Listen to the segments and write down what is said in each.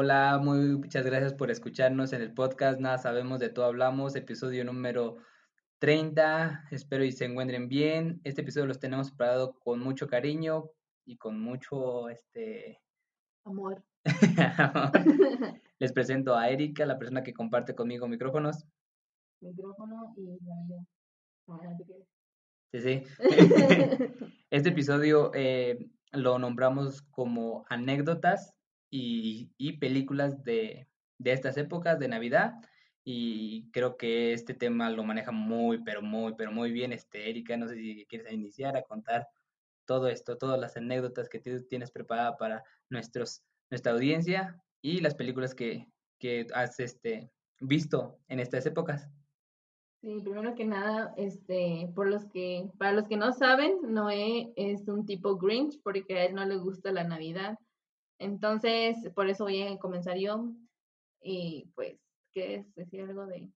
Hola, muy muchas gracias por escucharnos en el podcast Nada Sabemos de Todo Hablamos, episodio número 30. Espero y se encuentren bien. Este episodio los tenemos preparado con mucho cariño y con mucho este Amor. Les presento a Erika, la persona que comparte conmigo micrófonos. Micrófono y. Sí, sí. Este episodio eh, lo nombramos como anécdotas y, películas de, de estas épocas de Navidad. Y creo que este tema lo maneja muy, pero muy, pero muy bien este, Erika. No sé si quieres iniciar a contar todo esto, todas las anécdotas que tú tienes preparada para nuestros, nuestra audiencia y las películas que, que has este, visto en estas épocas. Sí, primero que nada, este, por los que, para los que no saben, Noé es un tipo Grinch porque a él no le gusta la Navidad. Entonces, por eso voy a comenzar yo. Y pues, ¿quieres decir algo de,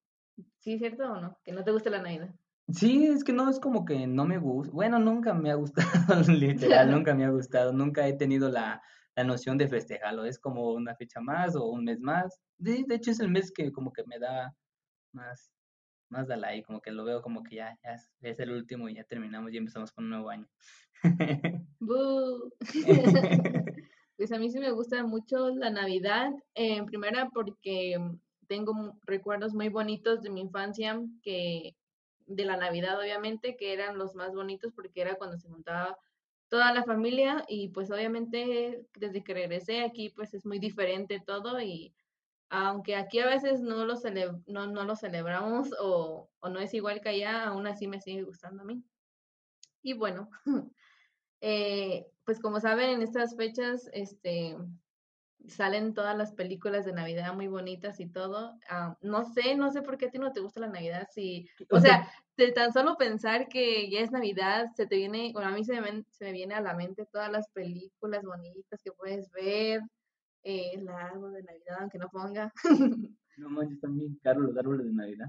sí, cierto o no? Que no te gusta la Navidad. Sí, es que no es como que no me gusta. Bueno, nunca me ha gustado, literal, nunca me ha gustado. Nunca he tenido la, la noción de festejarlo. Es como una fecha más o un mes más. De, de hecho, es el mes que como que me da más, más da like, como que lo veo como que ya, ya es, es el último y ya terminamos y empezamos con un nuevo año. Pues a mí sí me gusta mucho la Navidad. En primera porque tengo mu- recuerdos muy bonitos de mi infancia, que de la Navidad obviamente, que eran los más bonitos porque era cuando se juntaba toda la familia y pues obviamente desde que regresé aquí pues es muy diferente todo y aunque aquí a veces no lo, cele- no, no lo celebramos o, o no es igual que allá, aún así me sigue gustando a mí. Y bueno, eh, pues como saben, en estas fechas, este, salen todas las películas de Navidad muy bonitas y todo. Ah, no sé, no sé por qué a ti no te gusta la Navidad. Si, o sea, de tan solo pensar que ya es Navidad, se te viene, bueno, a mí se me, se me viene a la mente todas las películas bonitas que puedes ver, eh, el árbol de Navidad, aunque no ponga. No manches, bien caros los árboles de Navidad.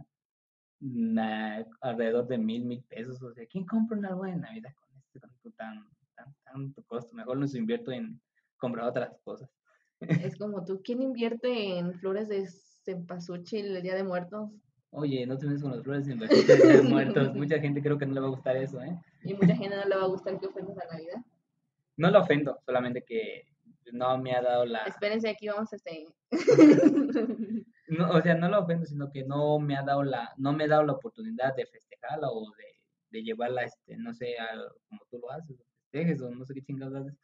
Nah, alrededor de mil, mil pesos. O sea, ¿quién compra un árbol de Navidad con este tan, tan, tanto costo? Mejor los invierto en comprar otras cosas. Es como tú, ¿quién invierte en flores de cempasúchil el Día de Muertos? Oye, no te metas con las flores en vez de muertos. Mucha gente creo que no le va a gustar eso, ¿eh? Y mucha gente no le va a gustar que ofendas a Navidad. No lo ofendo, solamente que no me ha dado la... Espérense, aquí vamos a este. No, o sea, no lo ofendo, sino que no me ha dado la, no me ha dado la oportunidad de festejarla o de, de llevarla, este, no sé, al, como tú lo haces, festejes, o no sé qué chingados haces.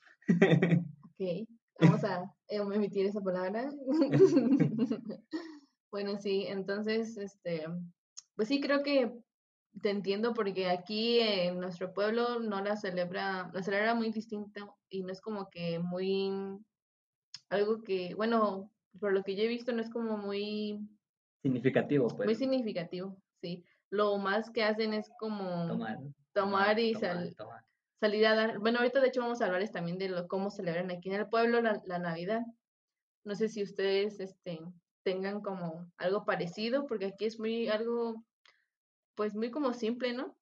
Ok, vamos a eh, omitir esa palabra. Bueno, sí, entonces, este, pues sí, creo que te entiendo porque aquí en nuestro pueblo no la celebra, la celebra muy distinto y no es como que muy, algo que, bueno, por lo que yo he visto no es como muy, Significativo, muy pues, significativo, sí. Lo más que hacen es como tomar, tomar y tomar, sal- tomar. Salir a dar, bueno, ahorita de hecho vamos a hablarles también de lo, cómo celebran aquí en el pueblo la, la Navidad. No sé si ustedes este, tengan como algo parecido, porque aquí es muy algo, pues muy como simple, ¿no?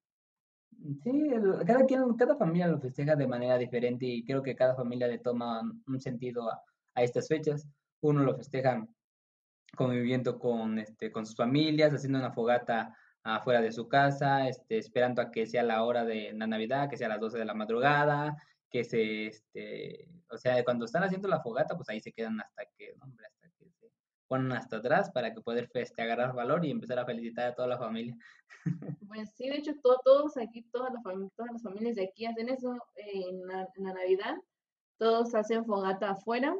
Sí, el- cada quien, cada familia lo festeja de manera diferente y creo que cada familia le toma un sentido a, a estas fechas. Uno lo festeja conviviendo con, este, con sus familias, haciendo una fogata afuera de su casa, este, esperando a que sea la hora de la Navidad, que sea las 12 de la madrugada, que se, este, o sea, cuando están haciendo la fogata, pues ahí se quedan hasta que, hombre, hasta que se ponen hasta atrás para que poder feste agarrar valor y empezar a felicitar a toda la familia. Pues sí, de hecho to- todos aquí, todas las, todas las familias de aquí hacen eso eh, en la, en la Navidad. Todos hacen fogata afuera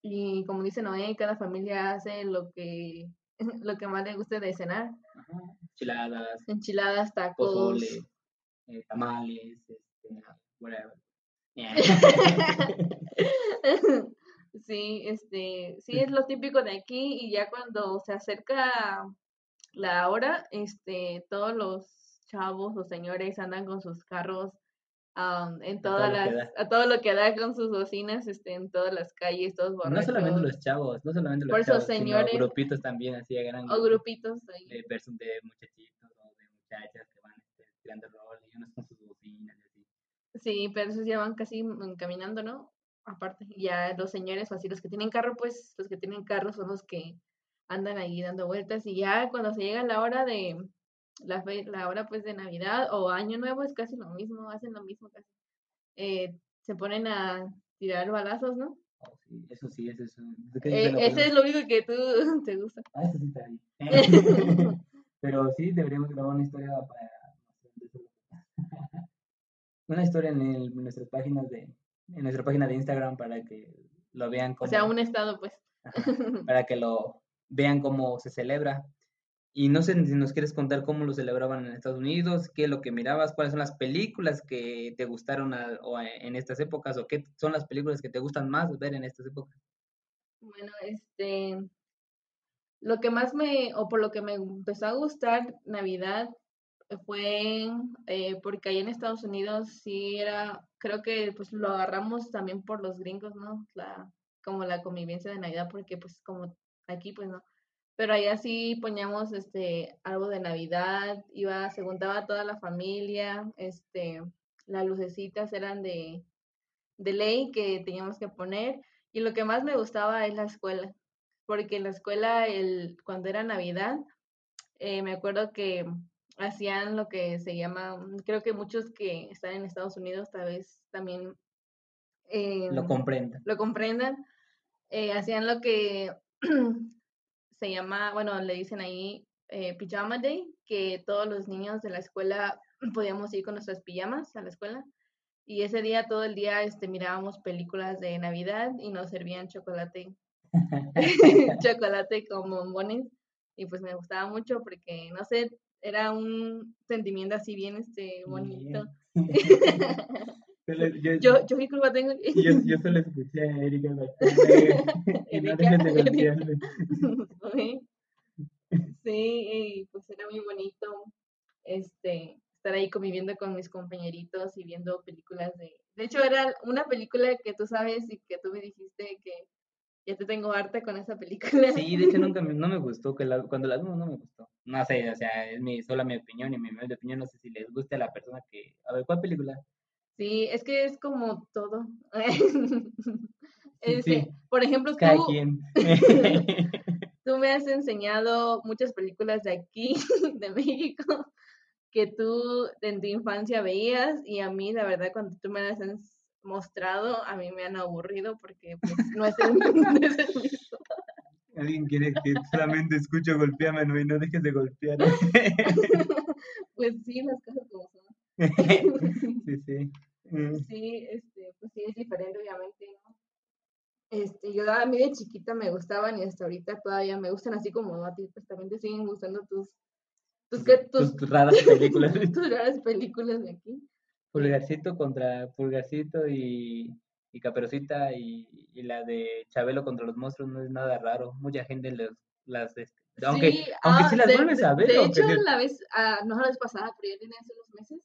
y como dice Noé, cada familia hace lo que, lo que más le guste de cenar. Enchiladas, Enchiladas, tacos. pozole, eh, tamales, este, whatever. Yeah. Sí, este, sí es lo típico de aquí y ya cuando se acerca la hora, este, todos los chavos o señores andan con sus carros am, en todas las, a todo lo que da con sus bocinas, este, en todas las calles, todos No solamente borrachos, los chavos, no solamente los chavos, sino señores- grupitos también, así a gran o grupitos ahí. de, de muchachitos o de muchachas que van este, tirando rol y unos con sus bocinas y así. Sí, pero esos ya van casi caminando, ¿no? aparte. Ya los señores o así, los que tienen carro, pues los que tienen carro son los que andan ahí dando vueltas y ya cuando se llega la hora de la, la hora pues de Navidad o Año Nuevo es casi lo mismo, hacen lo mismo casi. Eh, se ponen a tirar balazos, ¿no? Oh, sí, eso sí, eso es. Eh, ese es lo único que tú te gusta. Ah, eso sí está ahí. Pero sí, deberíamos grabar una historia para. una historia en, el, nuestras páginas de. En nuestra página de Instagram para que lo vean como. O sea, un estado, pues. para que lo vean cómo se celebra. Y no sé si nos quieres contar cómo lo celebraban en Estados Unidos, qué es lo que mirabas, cuáles son las películas que te gustaron en estas épocas o qué son las películas que te gustan más ver en estas épocas. Bueno, este, lo que más me, o por lo que me empezó a gustar Navidad fue eh, porque ahí en Estados Unidos sí era, creo que pues lo agarramos también por los gringos, ¿no? La, como la convivencia de Navidad, porque pues como aquí pues no pero allá sí poníamos este algo de Navidad, iba, se juntaba toda la familia, este, las lucecitas eran de, de ley que teníamos que poner, y lo que más me gustaba es la escuela, porque en la escuela, el, cuando era Navidad, eh, me acuerdo que hacían lo que se llama, creo que muchos que están en Estados Unidos tal vez también lo em, comprendan. Lo comprendan. Eh, hacían lo que se llama, bueno, le dicen ahí eh, Pijama Day, que todos los niños de la escuela podíamos ir con nuestras pijamas a la escuela. Y ese día, todo el día, este, mirábamos películas de Navidad y nos servían chocolate, chocolate con bombones. Y pues me gustaba mucho porque, no sé, era un sentimiento así bien este, bonito. yo, yo, yo, qué tengo. yo, yo solo escuché a Erika Sí, y pues era muy bonito este estar ahí conviviendo con mis compañeritos y viendo películas de... De hecho, era una película que tú sabes y que tú me dijiste que ya te tengo harta con esa película. Sí, de hecho nunca me, no me gustó, que la, cuando la vimos no me gustó. No sé, o sea, es mi, solo mi opinión y mi opinión, no sé si les guste a la persona que... A ver, ¿cuál película? Sí, es que es como todo. Este, por ejemplo, tú, tú me has enseñado muchas películas de aquí, de México, que tú en tu infancia veías y a mí, la verdad, cuando tú me las has mostrado, a mí me han aburrido porque pues, no es el, mismo. Alguien quiere que solamente escucho golpeame y no dejes de golpear. pues sí, las cosas como. sí, sí. Mm. Sí, este, pues sí es diferente, obviamente, ¿no? Este, yo a mí de chiquita me gustaban y hasta ahorita todavía me gustan, así como a ti, pues también te siguen gustando tus, tus, tus, raras películas. tus raras películas de aquí. Pulgarcito contra Pulgarcito y, y Caperucita y, y, la de Chabelo contra los monstruos no es nada raro. Mucha gente les, las... Aunque sí, aunque sí las vuelves a ver. De hecho, la vez, ah, no la vez pasada, pero ya tenía hace unos meses,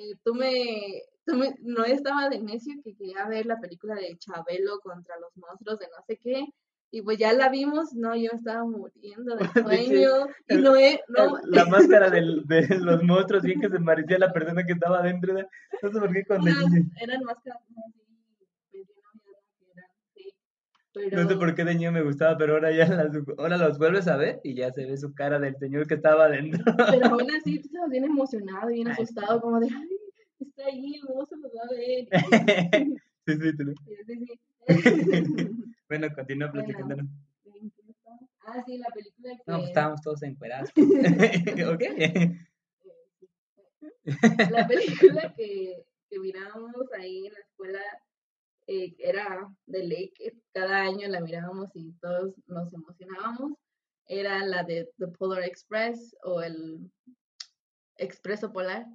eh, tú, me, tú me, no estaba de necio que quería ver la película de Chabelo contra los monstruos de no sé qué, y pues ya la vimos, no, yo estaba muriendo de sueño, y no, no La máscara del, de los monstruos, bien que se parecía a la persona que estaba dentro, de, no sé por qué cuando... eran máscaras No sé por qué de niño me gustaba, pero ahora ya las, ahora los vuelves a ver y ya se ve su cara del señor que estaba adentro. Pero aún así tú estabas bien emocionado, bien asustado, como de, ay, está ahí, luego se lo va a ver. sí, sí, tú. Sí, sí, bueno, continúa platicándonos. Ah, sí, la película que... No, pues estábamos todos encuerados. ¿Ok? La película que, que mirábamos ahí en la escuela eh, era de ley que cada año la mirábamos y todos nos emocionábamos, era la de The Polar Express o el Expreso Polar.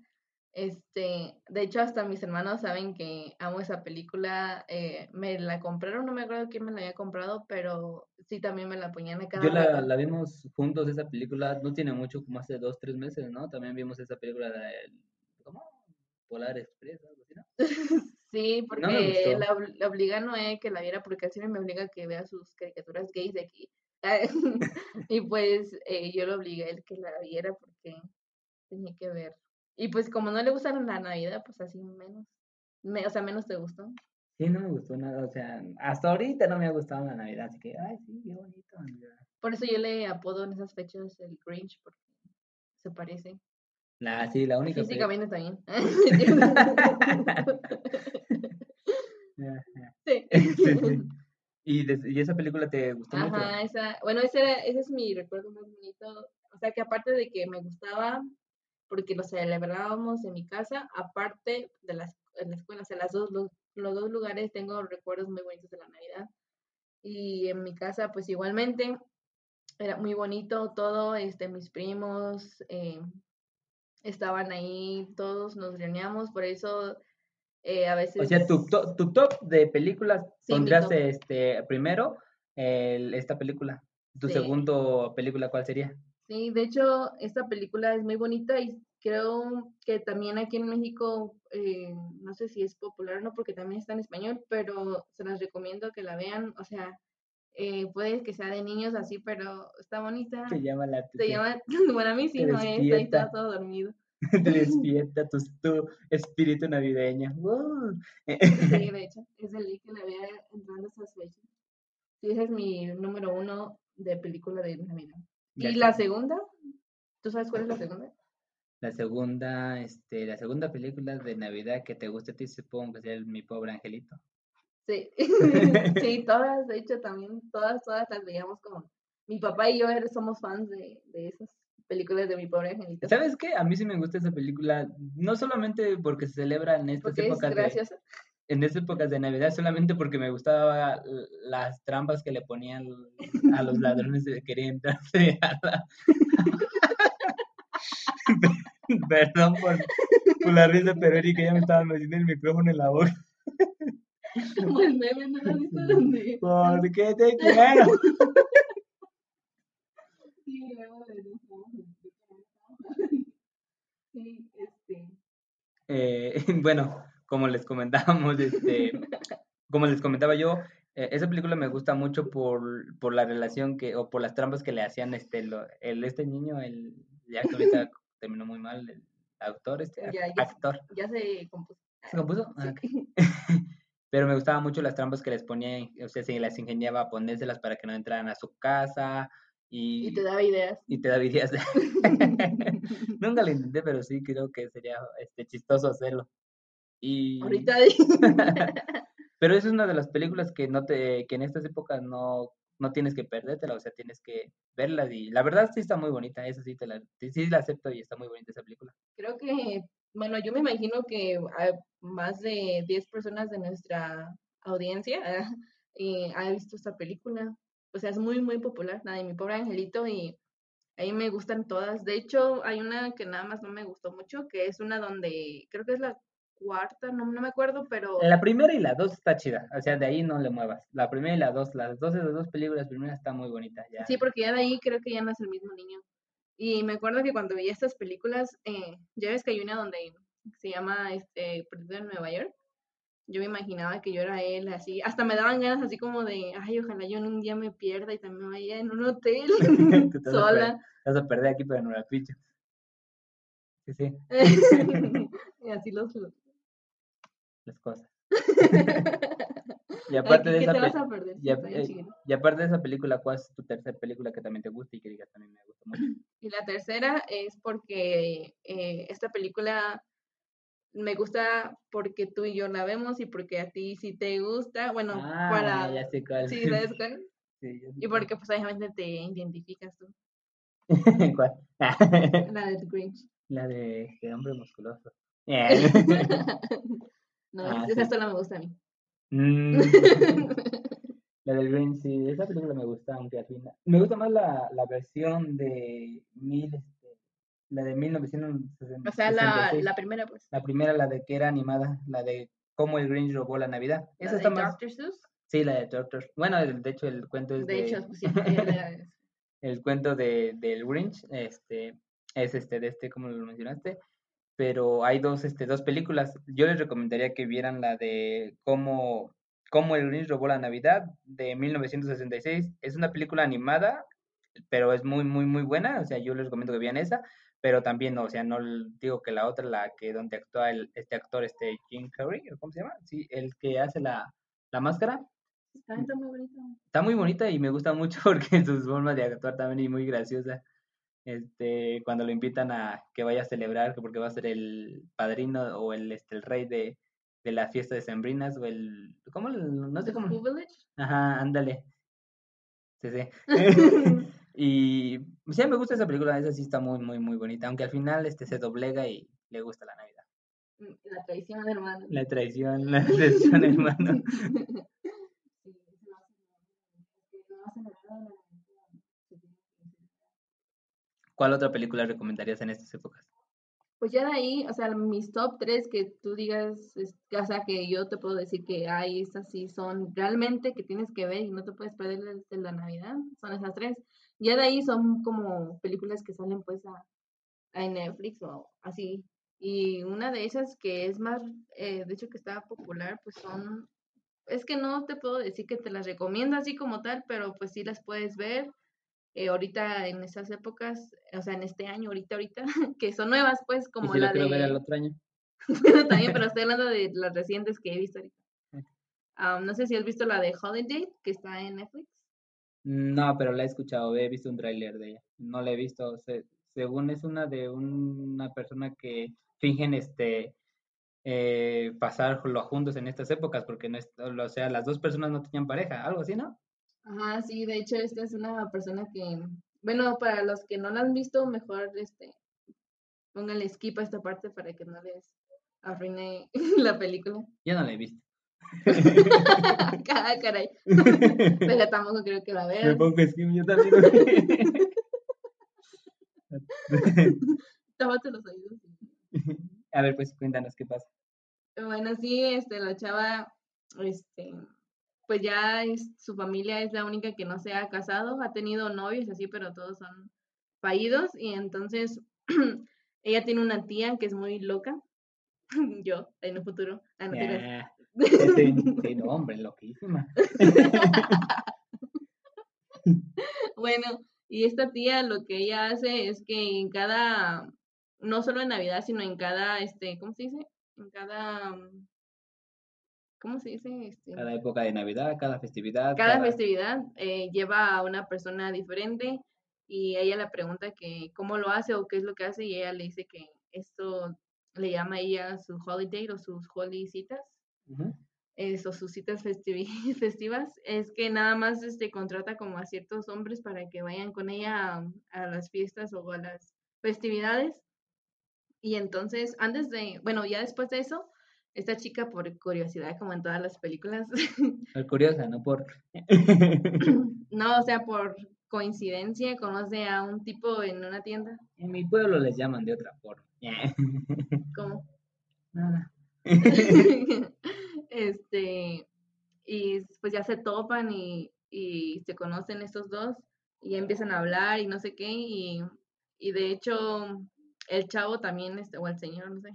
Este, de hecho, hasta mis hermanos saben que amo esa película. Eh, me la compraron, no me acuerdo quién me la había comprado, pero sí también me la ponían a cada Yo la, la, vimos juntos, esa película, no tiene mucho, como hace dos, tres meses, ¿no? También vimos esa película de, ¿cómo? Polar Express, algo así, ¿no? Sí, porque la, la, obliga a Noé que la viera porque así me obliga a que vea sus caricaturas gays de aquí. y pues eh, yo lo obligué a él que la viera porque tenía que ver. Y pues como no le gusta la Navidad, pues así menos. o sea, menos te gustó. Sí, no me gustó nada, o sea, hasta ahorita no me ha gustado la Navidad, así que, ay, sí, qué bonito. Por eso yo le apodo en esas fechas el Grinch, porque se parece. La, sí, la única. Físicamente también. sí. sí, sí. ¿Y, ¿Y, esa película te gustó Ajá, mucho? Esa, bueno, ese, era, ese es mi recuerdo más bonito. O sea, que aparte de que me gustaba, porque lo celebrábamos en mi casa, aparte de las, en la escuela, o sea, las dos, los, los dos lugares tengo recuerdos muy bonitos de la Navidad. Y en mi casa, pues igualmente, era muy bonito todo, este, mis primos eh, estaban ahí, todos nos reuníamos, por eso eh, a veces... O sea, tu, tu top de películas sí, pondrías este, primero esta película. ¿Tu sí. segundo película cuál sería? Sí, de hecho, esta película es muy bonita y creo que también aquí en México, eh, no sé si es popular o no, porque también está en español, pero se las recomiendo que la vean. O sea, eh, puede que sea de niños así, pero está bonita. Se llama la Se llama, bueno, a mí sí no es, ahí está todo dormido. Te despierta tu, tu espíritu navideño. Wow. Sí, de hecho, es el que la vea entrando esas fechas. Sí, ese es mi número uno de película de Navidad. Ya ¿Y está. la segunda? ¿Tú sabes cuál es la segunda? La segunda, este, la segunda película de Navidad que te gusta a ti, supongo que sea Mi Pobre Angelito. Sí, sí, todas, de hecho también, todas, todas las veíamos como, mi papá y yo er- somos fans de, de esas películas de mi pobre angelito. ¿Sabes qué? A mí sí me gusta esa película, no solamente porque se celebra en estas Porque es épocas de, graciosa. En estas épocas de Navidad, solamente porque me gustaba las trampas que le ponían a los ladrones que querían entrarse a la... Perdón por, por la risa, pero Erika ya me estaba metiendo el micrófono en la boca. Como el meme, ¿no lo visto? Donde- Porque te quiero. Sí, luego de Sí, este, Eh, bueno, como les comentábamos, este, como les comentaba yo, eh, esa película me gusta mucho por, por la relación que, o por las trampas que le hacían este, lo- el, este niño, el, ya que ahorita terminó muy mal, el autor, este, ac- Ya, ya. actor. ya se compuso. ¿Se compuso? Ah, Sí. ok. Pero me gustaban mucho las trampas que les ponía, o sea, se las ingeniaba a ponérselas para que no entraran a su casa y, Y te daba ideas. y te daba ideas. de- Nunca lo intenté, pero sí creo que sería este, chistoso hacerlo. Y... Ahorita Pero esa es una de las películas que no te, que en estas épocas no, no tienes que perdértela, o sea, tienes que verlas y la verdad sí está muy bonita, esa sí te la, sí, la acepto y está muy bonita esa película. creo que, bueno, yo me imagino que más de 10 personas de nuestra audiencia eh, ha visto esta película. O sea, es muy, muy popular, la de mi pobre angelito, y ahí me gustan todas. De hecho, hay una que nada más no me gustó mucho, que es una donde, creo que es la cuarta, no, no me acuerdo, pero La primera y la dos está chida, o sea, de ahí no le muevas. La primera y la dos, las dos de las dos películas primeras están muy bonitas ya. sí, porque ya de ahí creo que ya no es el mismo niño. Y me acuerdo que cuando veía estas películas, eh, ya ves que hay una donde se llama este, Perdido en Nueva York. Yo me imaginaba que yo era él, así. Hasta me daban ganas así como de, ay, ojalá yo en un día me pierda y también vaya en un hotel sola. Te vas a perder aquí, pero no la picho. Sí, sí, y así los... las cosas. Y aparte de ¿Qué esa a y, bien eh, y aparte de esa película, ¿cuál es tu tercera película que también te gusta y que digas también me gusta mucho? Y la tercera es porque eh, esta película me gusta porque tú y yo la vemos y porque a ti sí te gusta. Bueno, Ah, para... ya sé cuál. Sí, ¿sabes cuál? Sí, ya sé Y porque pues obviamente te identificas tú. ¿Cuál? La de Grinch. La de hombre musculoso. No, Ah, esa sí. sola me gusta a mí. Mm, la del Green, sí, esa película me gusta, aunque al final. Me gusta más la, la versión de mil, este, la de 1966. O sea, la, la primera pues. La primera, la de que era animada, la de cómo el Grinch robó la Navidad. La Esa de está más. Sí, la de Doctor. Bueno, el- de hecho, el cuento es De de. hecho, pues sí. era- el cuento de, del Grinch, este, es este, de este, como lo mencionaste, pero hay dos, este, dos películas. Yo les recomendaría que vieran la de cómo, cómo el Grinch robó la Navidad de 1966. Es una película animada, pero es muy, muy, muy buena. O sea, yo les recomiendo que vean esa. pero también, o sea, no digo que la otra, la que donde actúa el, este actor, este Jim Carrey, ¿cómo se llama? Sí, el que hace la, la máscara. Está, muy bonita. Está muy bonita y me gusta mucho porque su forma de actuar también es muy graciosa. Este, cuando lo invitan a que vaya a celebrar, porque va a ser el padrino o el, este, el rey de, de la fiesta de Sembrinas o el, ¿cómo? No sé cómo. Ajá, ándale. Sí, sí. Y sí, me gusta esa película, esa sí está muy, muy, muy bonita, aunque al final este se doblega y le gusta la Navidad. Mm, la traición, hermano. La traición, la traición, hermano. ¿Cuál otra película recomendarías en estas épocas? Pues ya de ahí, o sea, mis top tres que tú digas, o sea, que yo te puedo decir que hay, estas sí son realmente que tienes que ver y no te puedes perder desde la Navidad, son esas tres. Ya de ahí son como películas que salen pues a, Netflix o así. Y una de esas que es más, eh, de hecho que está popular, pues son, es que no te puedo decir que te las recomiendo así como tal, pero pues sí las puedes ver. Eh, ahorita en esas épocas, o sea, en este año, ahorita, ahorita, que son nuevas, pues, como ¿Y la de... ver el otro año? también, pero estoy hablando de las recientes que he visto ahorita. no sé si has visto la de Holiday, que está en Netflix. No, pero la he escuchado, he visto un tráiler de ella. No la he visto. según es una de una persona que fingen este eh, pasarlo juntos en estas épocas, porque no es, o sea, las dos personas no tenían pareja, algo así, ¿no? Ajá, sí, de hecho esta es una persona que, bueno, para los que no la han visto, mejor este pónganle skip a esta parte para que no les arruine la película. Ya no la he visto. ah, caray. Pero tampoco creo que la veas. Me pongo skin, yo también. Tápate los oídos. A ver, pues cuéntanos qué pasa. Bueno, sí, este, la chava, este, pues ya es, su familia es la única que no se ha casado, ha tenido novios así, pero todos son fallidos y entonces ella tiene una tía que es muy loca, yo, en el futuro, ah, no Sí, no, hombre, loquísima. bueno, y esta tía lo que ella hace es que en cada, no solo en Navidad, sino en cada, este, ¿cómo se dice? En cada, ¿cómo se dice? Este, cada época de Navidad, cada festividad. Cada, festividad eh, lleva a una persona diferente y ella le pregunta que cómo lo hace o qué es lo que hace y ella le dice que esto le llama a ella su holiday o sus holy citas eso, sus citas festivas, es que nada más este, contrata como a ciertos hombres para que vayan con ella a, las fiestas o a las festividades. Y entonces, antes de, bueno, ya después de eso, esta chica por curiosidad, como en todas las películas. Por curiosa, no por... no, o sea, por coincidencia, conoce a un tipo en una tienda. En mi pueblo les llaman de otra forma. ¿Cómo? este, y pues ya se topan y, y, se conocen estos dos y empiezan a hablar y no sé qué, y, y de hecho el chavo también, este, o el señor, no sé,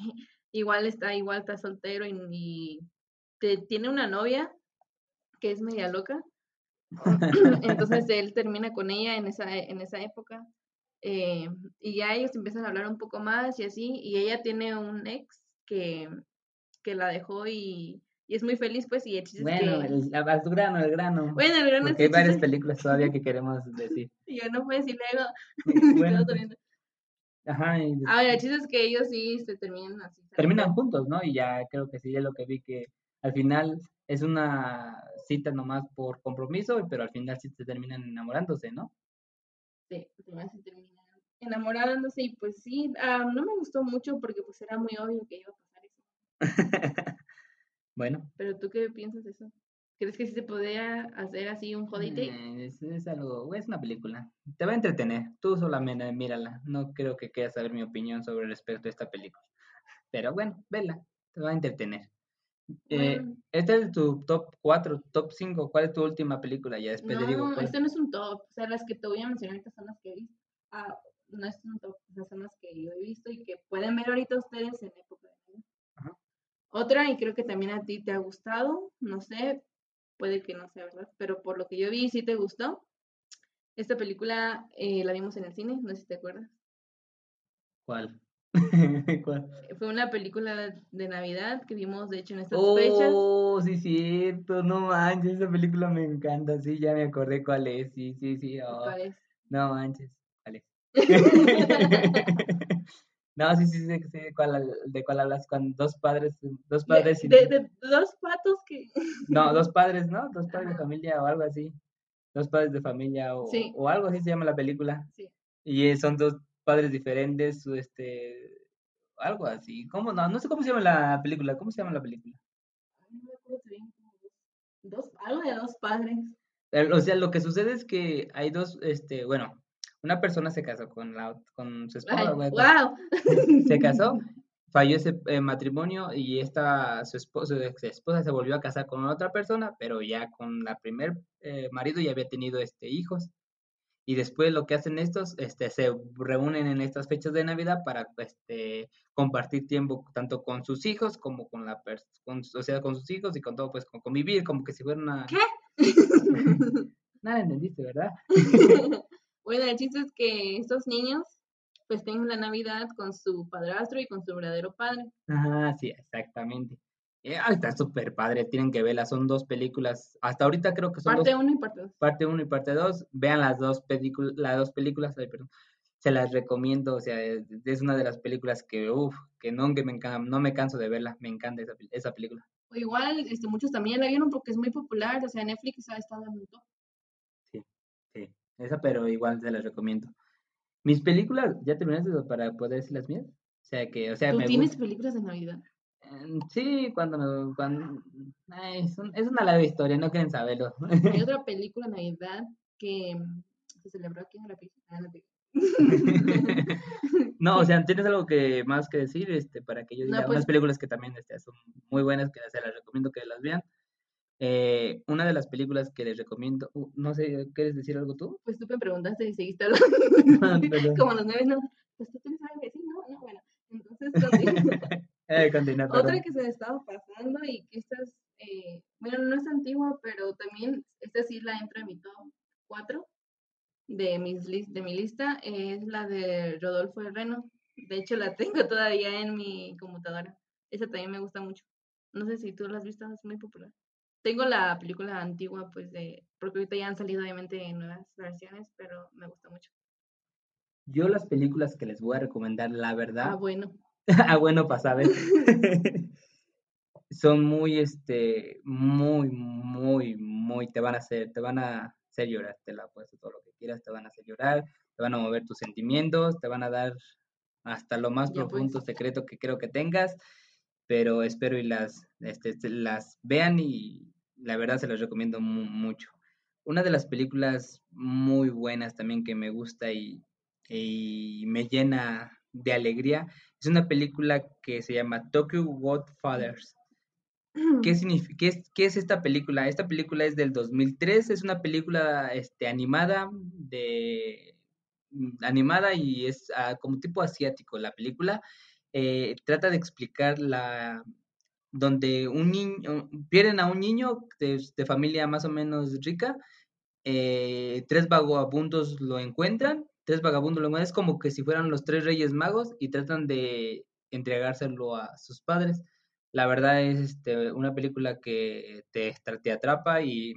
igual está, igual está soltero y, tiene una novia que es media loca. Entonces él termina con ella en esa, en esa época. Eh, y ya ellos empiezan a hablar un poco más y así, y ella tiene un ex que, que la dejó y, y es muy feliz, pues, y el Bueno, el, grano, el grano. Bueno, el grano Porque hay varias películas todavía que queremos decir. Yo no puedo decir luego. Bueno, Ajá. A ver, el chiste es que ellos sí se terminan así. Terminan juntos, ¿no? Y ya creo que sí, es lo que vi que al final es una cita nomás por compromiso, pero al final sí se terminan enamorándose, ¿no? Sí, al final se terminan enamorándose y pues sí, ah, no me gustó mucho porque pues era muy obvio que iba a pasar eso. Bueno. ¿Pero tú qué piensas de eso? ¿Crees que sí se podría hacer así un jodite? Mm, es, algo, es una película. Te va a entretener. Tú solamente mírala. No creo que quieras saber mi opinión sobre respecto a esta película. Pero bueno, vela. Te va a entretener. Eh, este es tu top 4, top 5. ¿Cuál es tu última película? Ya después no, digo. No, este no es un top. O sea, las que te voy a mencionar ahorita son las que he visto. Ah, no es un top. O sea, son las que yo he visto y que pueden ver ahorita ustedes en época otra, y creo que también a ti te ha gustado, no sé, puede que no sea verdad, pero por lo que yo vi, sí te gustó. Esta película eh, la vimos en el cine, no sé si te acuerdas. ¿Cuál? ¿Cuál? Fue una película de Navidad que vimos, de hecho, en estas fechas. Oh, sí, cierto, no manches, esa película me encanta, sí, ya me acordé cuál es, sí, sí, sí. Oh, ¿Cuál es? No manches, cuál es. no, sí, sí, sí, sí, de cuál, de cuál hablas, con dos padres, dos padres. De, de, de dos patos que... No, dos padres, ¿no? Dos padres de familia o algo así. Dos padres de familia o, Sí. o algo así se llama la película. Sí. Y eh, son dos padres diferentes, este, algo así. ¿Cómo? No, no sé cómo se llama la película. ¿Cómo se llama la película? Dos, algo de dos padres. O sea, lo que sucede es que hay dos, este, bueno, una persona se casó con la, con su esposa, güey, con- wow. se casó, falló ese eh, matrimonio y esta, su esposa, su ex esposa se volvió a casar con otra persona, pero ya con la primer eh, marido ya había tenido, este, hijos. Y después lo que hacen estos, este, se reúnen en estas fechas de Navidad para, este, compartir tiempo tanto con sus hijos como con la persona, o sea, con sus hijos y con todo, pues, con convivir, como que si fuera una... ¿Qué? Nada entendiste, ¿verdad? Bueno, el chiste es que estos niños pues tengan la Navidad con su padrastro y con su verdadero padre. Ajá, sí, exactamente. Eh, ah, está súper padre, tienen que verla, son dos películas, hasta ahorita creo que son Parte dos, uno y parte dos. parte uno y parte dos, vean las dos películas, las dos películas, ay, perdón, se las recomiendo, o sea, es, es una de las películas que, uff, que no, que me encan- no me canso de verla, me encanta esa, esa película. O igual, este, muchos también la vieron porque es muy popular, o sea, Netflix ha estado en un top. Sí, sí, esa, pero igual se las recomiendo. Mis películas, ¿ya terminaste para poder decir las mías? O sea, que, o sea, ¿Tú me tienes gusta. películas de Navidad? Eh, Sí, cuando, me- cuando, ay, es, un- es una larga historia, no quieren saberlo. Hay otra película de Navidad que mm, se celebró aquí en la. Ah, no No, o sea, ¿tienes algo que más que decir este, para que yo No, diga pues- unas películas que también este, son muy buenas, que se las recomiendo que las vean? Eh, una de las películas que les recomiendo, uh, no sé, ¿quieres decir algo tú? Pues tú me preguntaste y seguiste Ah, hablando. perdón. Como los nueve, no. Pues tú tienes algo que decir, no, no, bueno. Entonces, continúa. Eh, continúa. Otra que se me estaba pasando y que esta es, eh, bueno, no es antigua, pero también, esta sí la entro en mi top 4 de, mis lis- de mi lista, es la de Rodolfo el Reno. De hecho, la tengo todavía en mi computadora. Esa también me gusta mucho. No sé si tú la has visto, es muy popular. Tengo la película antigua, pues, de, porque ahorita ya han salido obviamente nuevas versiones, pero me gusta mucho. Yo las películas que les voy a recomendar, la Ah, verdad, bueno. ah, bueno, para saber, son muy, este, muy, muy, muy, te van a hacer, te van a hacer llorar, te la puedes todo lo que quieras, te van a hacer llorar, te van a mover tus sentimientos, te van a dar hasta lo más Ya, profundo pues. secreto que creo que tengas, pero espero y las, este, se- las vean y la verdad se las recomiendo mu- mucho. Una de las películas muy buenas también que me gusta y, y me llena de alegría es una película que se llama Tokyo Godfathers. ¿Qué, signifi- qué es, qué es esta película? Esta película es del 2003, es una película este, animada, de, animada y es ah, como tipo asiático la película. Eh, trata de explicar la donde un niño, pierden a un niño de, familia más o menos rica, eh, tres vagabundos lo encuentran, tres vagabundos lo encuentran, es como que si fueran los tres reyes magos y tratan de entregárselo a sus padres. La verdad es este, una película que te, te atrapa y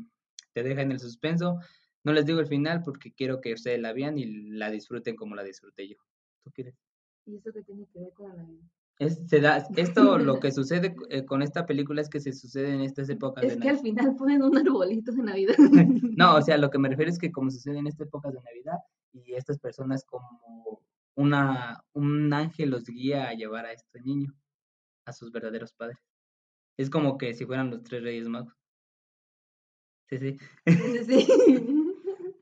te deja en el suspenso. No les digo el final porque quiero que ustedes la vean y la disfruten como la disfruté yo. ¿Tú quieres? ¿Y eso qué tiene que ver con la Navidad? Es, se da, esto, lo que sucede eh, con esta película es que se sucede en estas épocas Es de que al final ponen un arbolito de Navidad. No, o sea, lo que me refiero es que como sucede en estas épocas de Navidad y estas personas como una, un ángel los guía a llevar a este niño a sus verdaderos padres. Es como que si fueran los tres reyes magos. Sí, sí. Sí.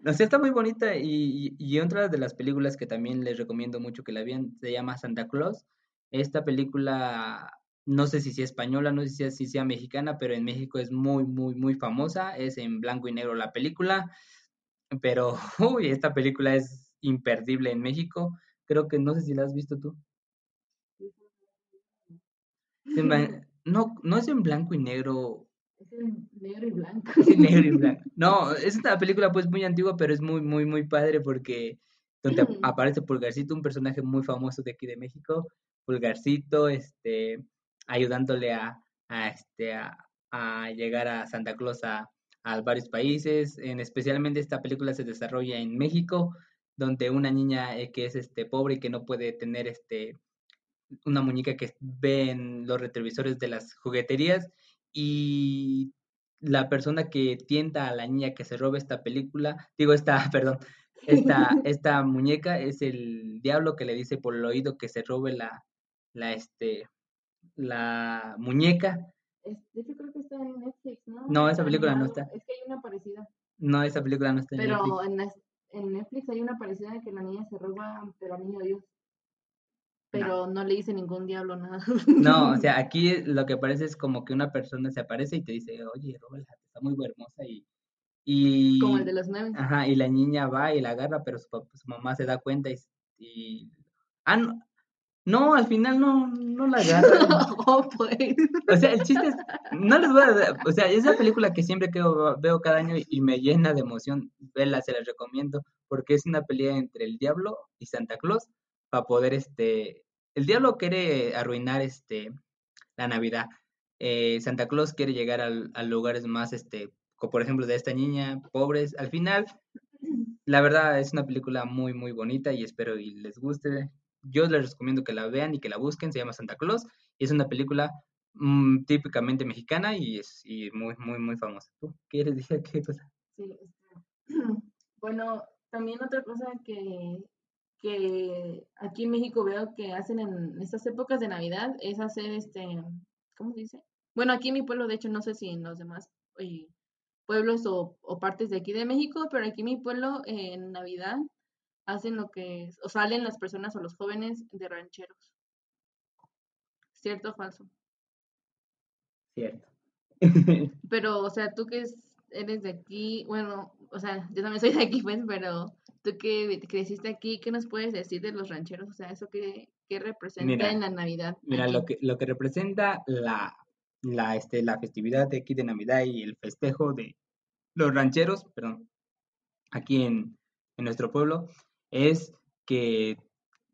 O sea, está muy bonita y, y, y otra de las películas que también les recomiendo mucho que la vean se llama Santa Claus. Esta película, no sé si sea española, no sé si sea, si sea mexicana, pero en México es muy, muy, muy famosa. Es en blanco y negro la película, pero uy, esta película es imperdible en México. Creo que no sé si la has visto tú. No, no es en blanco y negro, Es negro y blanco. Sí, negro y blanco. No, es una película pues muy antigua, pero es muy, muy, muy padre porque donde aparece Pulgarcito, un personaje muy famoso de aquí de México, Pulgarcito, este, ayudándole a, a este, a, llegar a Santa Claus a, a, varios países, en especialmente esta película se desarrolla en México, donde una niña eh, que es este pobre y que no puede tener este una muñeca que ve en los retrovisores de las jugueterías y la persona que tienta a la niña que se robe esta película, digo esta, perdón, esta, esta muñeca es el diablo que le dice por el oído que se robe la, la, este, la muñeca. de hecho creo que está en Netflix, ¿no? No, esa película no está. Es que hay una parecida. No, esa película no está en Netflix. Pero en, en, Netflix hay una parecida de que la niña se roba, pero al niño Dios. Pero no. le dice ningún diablo nada. No, o sea, aquí lo que parece es como que una persona se aparece y te dice, oye, róbala, está muy hermosa y... y como el de los nueve. Ajá, y la niña va y la agarra, pero su, su mamá se da cuenta y... y ah, no, no, al final no, no la agarra. oh, pues. O sea, el chiste es, no les voy a, o sea, esa película que siempre que veo cada año y me llena de emoción, verla, se la recomiendo, porque es una pelea entre el diablo y Santa Claus, para poder, este, el diablo quiere arruinar, este, la Navidad. Eh, Santa Claus quiere llegar al, a lugares más, este, como por ejemplo de esta niña, pobres. Al final, la verdad es una película muy, muy bonita y espero y les guste. Yo les recomiendo que la vean y que la busquen. Se llama Santa Claus y es una película mm, típicamente mexicana y es y muy, muy, muy famosa. ¿Tú quieres decir qué cosa? Sí, este, bueno, también otra cosa que que aquí en México veo que hacen en estas épocas de Navidad es hacer este, ¿cómo se dice? Bueno, aquí en mi pueblo, de hecho, no sé si en los demás eh, pueblos o, partes de aquí de México, pero aquí en mi pueblo en Navidad hacen lo que, o salen las personas o los jóvenes de rancheros. ¿Cierto o falso? Cierto. pero, o sea, tú que eres de aquí, bueno, o sea, yo también soy de aquí, pues, pero tú que creciste aquí, ¿qué nos puedes decir de los rancheros? O sea, ¿eso qué, qué representa en la Navidad? Mira, lo que, lo que representa la, la, este, la festividad de aquí de Navidad y el festejo de los rancheros, perdón, aquí en, en nuestro pueblo, es que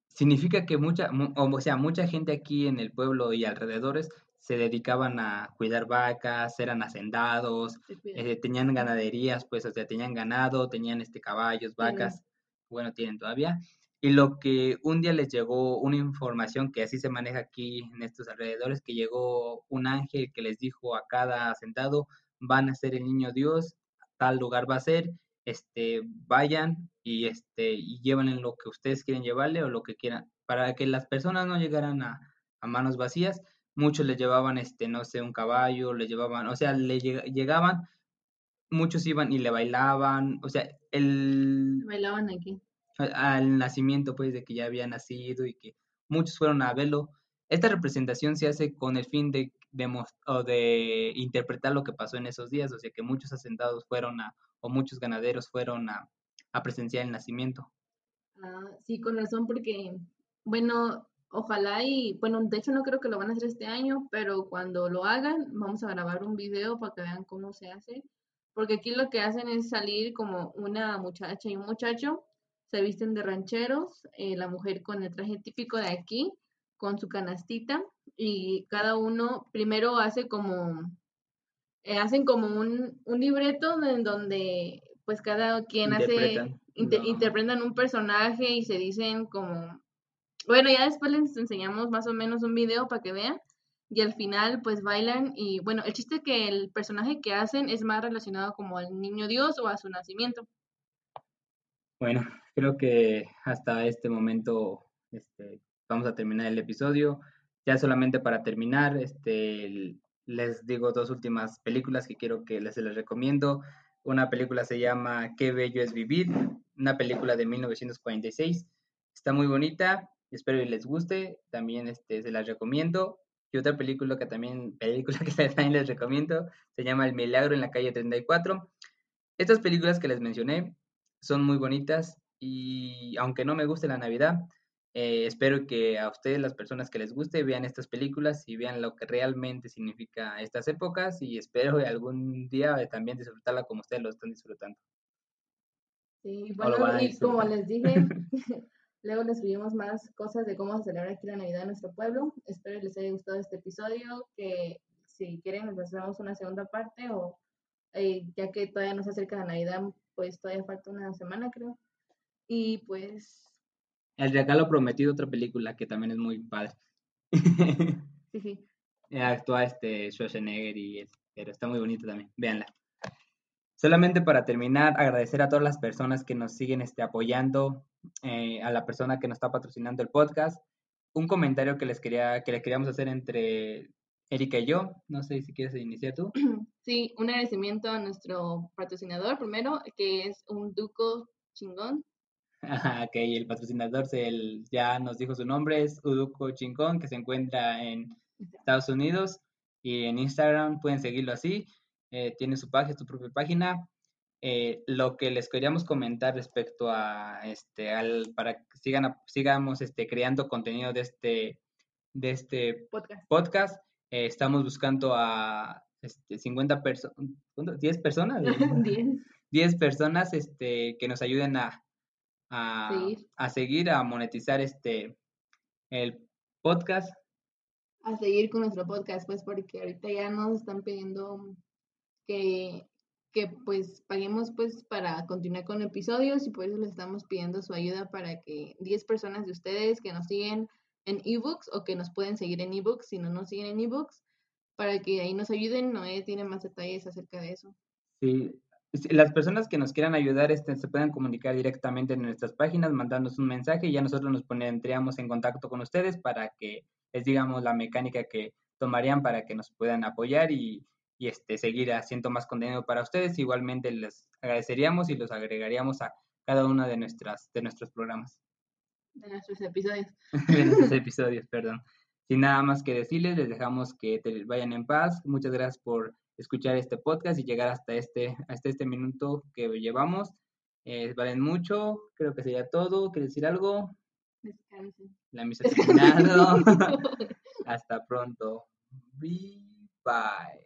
significa que mucha, o sea, mucha gente aquí en el pueblo y alrededores se dedicaban a cuidar vacas, eran hacendados, eh, tenían ganaderías, pues, o sea, tenían ganado, tenían este caballos, vacas, bueno, tienen todavía. Y lo que un día les llegó una información que así se maneja aquí en estos alrededores, que llegó un ángel que les dijo a cada hacendado, van a ser el niño Dios, tal lugar va a ser, este, vayan y este, y lleven lo que ustedes quieren llevarle o lo que quieran, para que las personas no llegaran a, a manos vacías muchos le llevaban, este, no sé, un caballo, le llevaban, o sea, le llegaban, muchos iban y le bailaban, o sea, el... Bailaban aquí. Al nacimiento, pues, de que ya había nacido y que muchos fueron a verlo. Esta representación se hace con el fin de, de, o de interpretar lo que pasó en esos días, o sea, que muchos asentados fueron a, o muchos ganaderos fueron a, a presenciar el nacimiento. Ah, sí, con razón, porque, bueno, Ojalá y, bueno, de hecho no creo que lo van a hacer este año, pero cuando lo hagan, vamos a grabar un video para que vean cómo se hace. Porque aquí lo que hacen es salir como una muchacha y un muchacho, se visten de rancheros, eh, la mujer con el traje típico de aquí, con su canastita, y cada uno primero hace como, eh, hacen como un, un libreto en donde pues cada quien hace, interpretan un personaje y se dicen como bueno, ya después les enseñamos más o menos un video para que vean. Y al final, pues bailan. Y bueno, el chiste es que el personaje que hacen es más relacionado como al niño Dios o a su nacimiento. Bueno, creo que hasta este momento este, vamos a terminar el episodio. Ya solamente para terminar, este, les digo dos últimas películas que quiero que les, les recomiendo. Una película se llama Qué bello es vivir, una película de 1946. Está muy bonita, Espero que les guste. También este, se las recomiendo. Y otra película que también, película que también les recomiendo se llama El Milagro en la calle 34. Estas películas que les mencioné son muy bonitas y aunque no me guste la Navidad, eh, espero que a ustedes, las personas que les guste, vean estas películas y vean lo que realmente significa estas épocas y espero algún día también disfrutarla como ustedes lo están disfrutando. Sí, bueno, y como les dije, luego les subimos más cosas de cómo se celebra aquí la Navidad en nuestro pueblo. Espero les haya gustado este episodio, que si quieren les hacemos una segunda parte o eh, ya que todavía no se acerca la Navidad, pues todavía falta una semana creo. Y pues... El regalo prometido, otra película que también es muy padre. sí, sí. Actúa este Schwarzenegger y pero está muy bonito también. Véanla. Solamente para terminar, agradecer a todas las personas que nos siguen este, apoyando, eh, a la persona que nos está patrocinando el podcast. Un comentario que les quería, que le queríamos hacer entre Erika y yo. No sé si quieres iniciar tú. Sí, un agradecimiento a nuestro patrocinador primero, que es un Duco chingón. ok, el patrocinador se, ya nos dijo su nombre, es Uduco Chingón, que se encuentra en Estados Unidos y en Instagram pueden seguirlo así. Eh, tiene su página, su propia página. Eh, lo que les queríamos comentar respecto a este, al, para que sigan, sigamos este, creando contenido de este, de este podcast, eh, estamos buscando a este, 50 personas, 10 personas, 10. personas este, que nos ayuden a, a, seguir. a seguir, a monetizar este, el podcast. A seguir con nuestro podcast, pues porque ahorita ya nos están pidiendo que, que pues paguemos pues para continuar con episodios y por eso les estamos pidiendo su ayuda para que 10 personas de ustedes que nos siguen en ebooks o que nos pueden seguir en ebooks si no nos siguen en ebooks para que ahí nos ayuden. Noé tiene más detalles acerca de eso. Sí, las personas que nos quieran ayudar este, se pueden comunicar directamente en nuestras páginas, mandándonos un mensaje y ya nosotros nos pondríamos en contacto con ustedes para que les digamos la mecánica que tomarían para que nos puedan apoyar y, y este, seguir haciendo más contenido para ustedes. Igualmente les agradeceríamos y los agregaríamos a cada uno de, nuestras, de nuestros programas. De nuestros episodios. de nuestros episodios, perdón. Sin nada más que decirles, les dejamos que te vayan en paz. Muchas gracias por escuchar este podcast y llegar hasta este, hasta este minuto que llevamos. Eh, valen mucho, creo que sería todo. ¿Quieres decir algo? Descansen. La misa terminado. hasta pronto. Bye. Bye.